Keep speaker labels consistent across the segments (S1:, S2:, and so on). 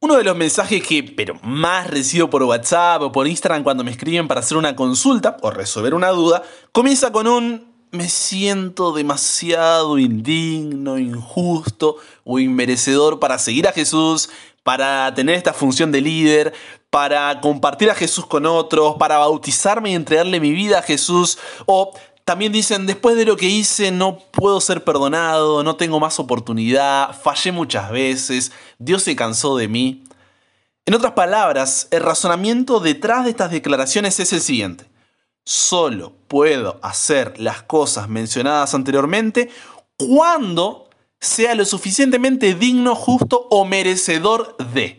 S1: Uno de los mensajes que, pero más recibo por WhatsApp o por Instagram cuando me escriben para hacer una consulta o resolver una duda, comienza con un me siento demasiado indigno, injusto o inmerecedor para seguir a Jesús, para tener esta función de líder, para compartir a Jesús con otros, para bautizarme y entregarle mi vida a Jesús, o también dicen, después de lo que hice no puedo ser perdonado, no tengo más oportunidad, fallé muchas veces, Dios se cansó de mí. En otras palabras, el razonamiento detrás de estas declaraciones es el siguiente. Solo puedo hacer las cosas mencionadas anteriormente cuando sea lo suficientemente digno, justo o merecedor de.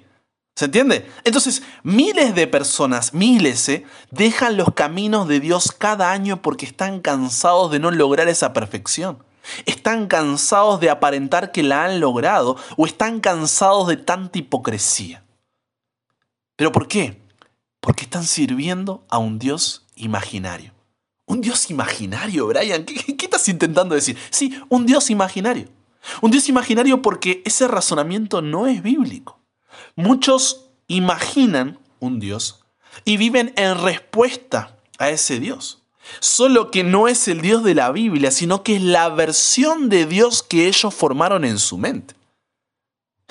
S1: ¿Se entiende? Entonces, miles de personas, miles, ¿eh? dejan los caminos de Dios cada año porque están cansados de no lograr esa perfección. Están cansados de aparentar que la han logrado o están cansados de tanta hipocresía. ¿Pero por qué? Porque están sirviendo a un Dios imaginario. Un Dios imaginario, Brian. ¿Qué, ¿Qué, estás intentando decir? Sí, un Dios imaginario. Un Dios imaginario porque ese razonamiento no es bíblico. Muchos imaginan un Dios y viven en respuesta a ese Dios. Solo que no es el Dios de la Biblia, sino que es la versión de Dios que ellos formaron en su mente.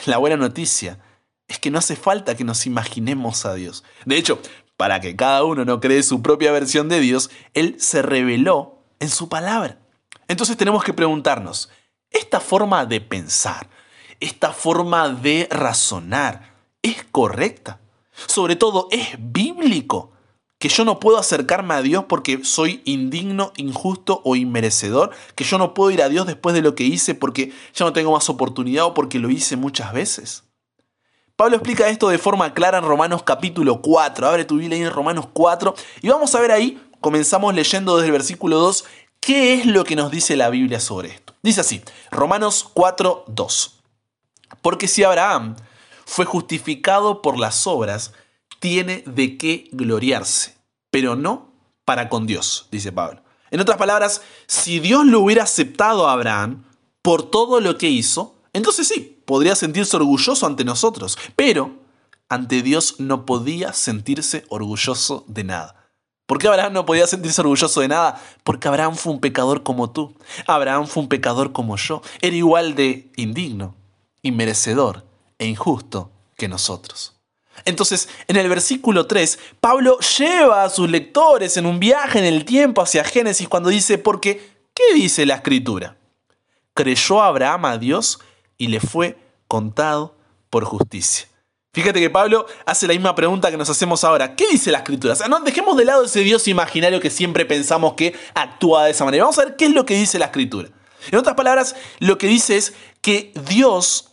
S1: La buena noticia es que no hace falta que nos imaginemos a Dios. De hecho, para que cada uno no cree su propia versión de Dios, Él se reveló en su palabra. Entonces tenemos que preguntarnos, ¿esta forma de pensar, esta forma de razonar es correcta. Sobre todo es bíblico que yo no puedo acercarme a Dios porque soy indigno, injusto o inmerecedor, que yo no puedo ir a Dios después de lo que hice porque ya no tengo más oportunidad o porque lo hice muchas veces. Pablo explica esto de forma clara en Romanos capítulo 4. Abre tu Biblia en Romanos 4 y vamos a ver ahí, comenzamos leyendo desde el versículo 2, qué es lo que nos dice la Biblia sobre esto. Dice así, Romanos 4, 2. Porque si Abraham fue justificado por las obras, tiene de qué gloriarse, pero no para con Dios, dice Pablo. En otras palabras, si Dios lo hubiera aceptado a Abraham por todo lo que hizo, entonces sí, podría sentirse orgulloso ante nosotros, pero ante Dios no podía sentirse orgulloso de nada. ¿Por qué Abraham no podía sentirse orgulloso de nada? Porque Abraham fue un pecador como tú. Abraham fue un pecador como yo. Era igual de indigno, inmerecedor e injusto que nosotros. Entonces, en el versículo 3, Pablo lleva a sus lectores en un viaje en el tiempo hacia Génesis cuando dice, porque, ¿qué dice la escritura? Creyó Abraham a Dios y le fue contado por justicia. Fíjate que Pablo hace la misma pregunta que nos hacemos ahora. ¿Qué dice la escritura? O sea, no dejemos de lado ese Dios imaginario que siempre pensamos que actúa de esa manera. Vamos a ver qué es lo que dice la escritura. En otras palabras, lo que dice es que Dios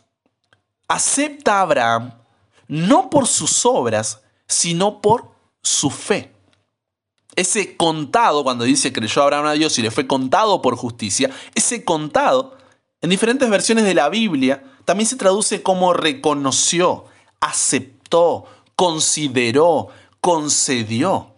S1: acepta a Abraham no por sus obras, sino por su fe. Ese contado, cuando dice creyó Abraham a Dios y le fue contado por justicia, ese contado, en diferentes versiones de la Biblia, también se traduce como reconoció, aceptó, consideró, concedió.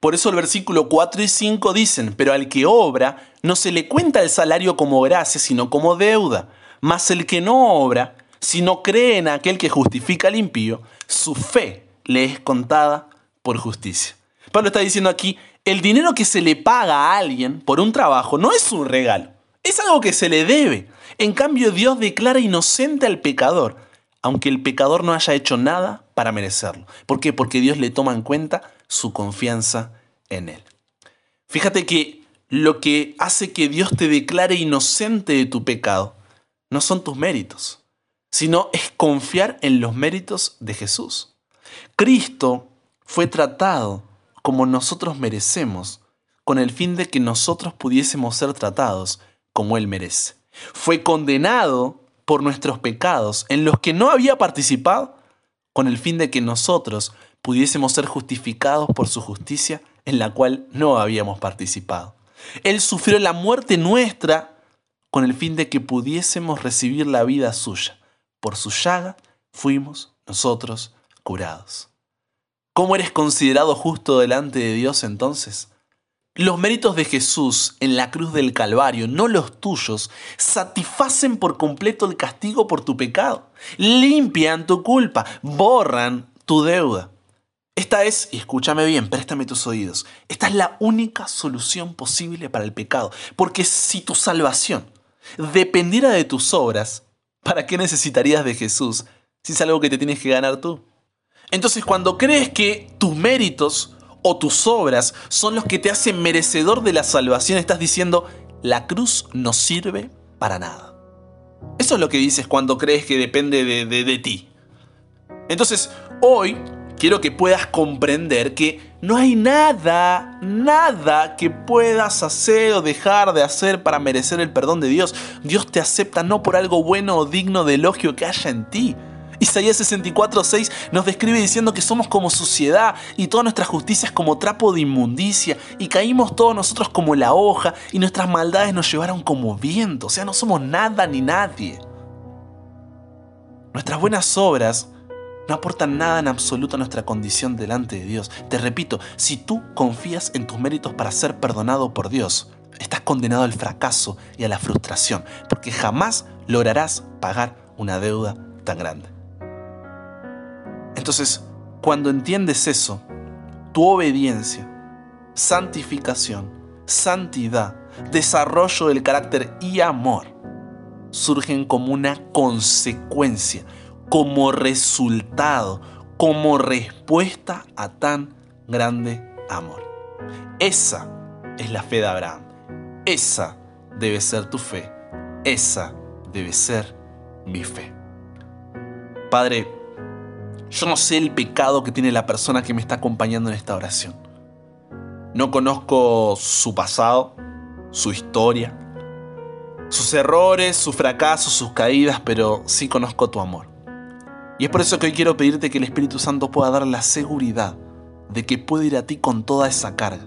S1: Por eso el versículo 4 y 5 dicen, pero al que obra no se le cuenta el salario como gracia, sino como deuda. Mas el que no obra, si no cree en aquel que justifica al impío, su fe le es contada por justicia. Pablo está diciendo aquí, el dinero que se le paga a alguien por un trabajo no es un regalo, es algo que se le debe. En cambio, Dios declara inocente al pecador, aunque el pecador no haya hecho nada para merecerlo. ¿Por qué? Porque Dios le toma en cuenta su confianza en él. Fíjate que lo que hace que Dios te declare inocente de tu pecado no son tus méritos, sino es confiar en los méritos de Jesús. Cristo fue tratado como nosotros merecemos, con el fin de que nosotros pudiésemos ser tratados como Él merece. Fue condenado por nuestros pecados en los que no había participado, con el fin de que nosotros pudiésemos ser justificados por su justicia en la cual no habíamos participado. Él sufrió la muerte nuestra con el fin de que pudiésemos recibir la vida suya por su llaga fuimos nosotros curados. ¿Cómo eres considerado justo delante de Dios entonces? Los méritos de Jesús en la cruz del Calvario, no los tuyos, satisfacen por completo el castigo por tu pecado, limpian tu culpa, borran tu deuda. Esta es, y escúchame bien, préstame tus oídos, esta es la única solución posible para el pecado, porque si tu salvación dependiera de tus obras, ¿para qué necesitarías de Jesús si es algo que te tienes que ganar tú? Entonces cuando crees que tus méritos o tus obras son los que te hacen merecedor de la salvación, estás diciendo, la cruz no sirve para nada. Eso es lo que dices cuando crees que depende de, de, ti. Entonces, hoy quiero que puedas comprender que no hay nada, nada que puedas hacer o dejar de hacer para merecer el perdón de Dios. Dios te acepta no por algo bueno o digno de elogio que haya en ti, Isaías 64:6 nos describe diciendo que somos como suciedad y toda nuestra justicia es como trapo de inmundicia y caímos todos nosotros como la hoja y nuestras maldades nos llevaron como viento, o sea, no somos nada ni nadie. Nuestras buenas obras no aportan nada en absoluto a nuestra condición delante de Dios. Te repito, si tú confías en tus méritos para ser perdonado por Dios, estás condenado al fracaso y a la frustración, porque jamás lograrás pagar una deuda tan grande. Entonces, cuando entiendes eso, tu obediencia, santificación, santidad, desarrollo del carácter y amor surgen como una consecuencia, como resultado, como respuesta a tan grande amor. Esa es la fe de Abraham. Esa debe ser tu fe. Esa debe ser mi fe. Padre, yo no sé el pecado que tiene la persona que me está acompañando en esta oración. No conozco su pasado, su historia, sus errores, sus fracasos, sus caídas, pero sí conozco tu amor. Y es por eso que hoy quiero pedirte que el Espíritu Santo pueda dar la seguridad de que puede ir a ti con toda esa carga,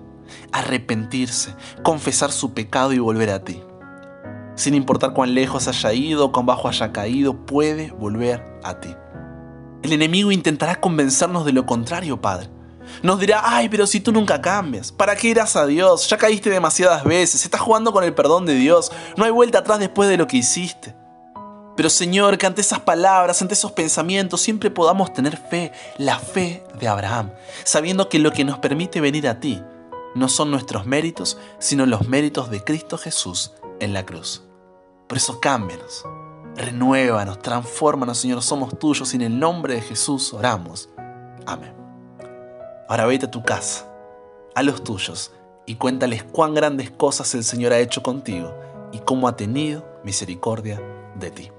S1: arrepentirse, confesar su pecado y volver a ti. Sin importar cuán lejos haya ido, cuán bajo haya caído, puede volver a ti. El enemigo intentará convencernos de lo contrario, Padre. Nos dirá, ay, pero si tú nunca cambias, ¿para qué irás a Dios? Ya caíste demasiadas veces, estás jugando con el perdón de Dios, no hay vuelta atrás después de lo que hiciste. Pero Señor, que ante esas palabras, ante esos pensamientos, siempre podamos tener fe, la fe de Abraham, sabiendo que lo que nos permite venir a ti no son nuestros méritos, sino los méritos de Cristo Jesús en la cruz. Por eso cámbianos, renuévanos, transfórmanos, Señor, somos tuyos y en el nombre de Jesús oramos. Amén. Ahora vete a tu casa, a los tuyos, y cuéntales cuán grandes cosas el Señor ha hecho contigo y cómo ha tenido misericordia de ti.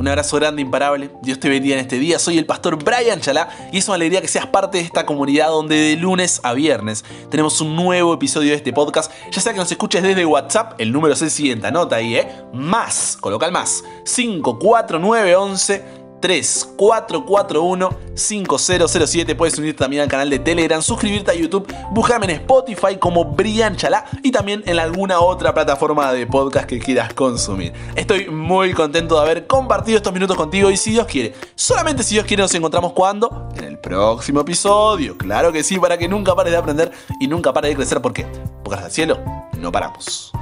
S1: Un abrazo grande, imparable. Dios te bendiga en este día. Soy el pastor Brian Chalá y es una alegría que seas parte de esta comunidad donde de lunes a viernes tenemos un nuevo episodio de este podcast. Ya sea que nos escuches desde WhatsApp, el número es el siguiente, anota ahí, ¿eh? Más, coloca el más, 54911 3441-5007. Puedes unirte también al canal de Telegram, suscribirte a YouTube, buscarme en Spotify como Brian Chalá y también en alguna otra plataforma de podcast que quieras consumir. Estoy muy contento de haber compartido estos minutos contigo y si Dios quiere, solamente si Dios quiere nos encontramos cuando? En el próximo episodio. Claro que sí, para que nunca pares de aprender y nunca pares de crecer. ¿Por qué? Porque hasta el cielo no paramos.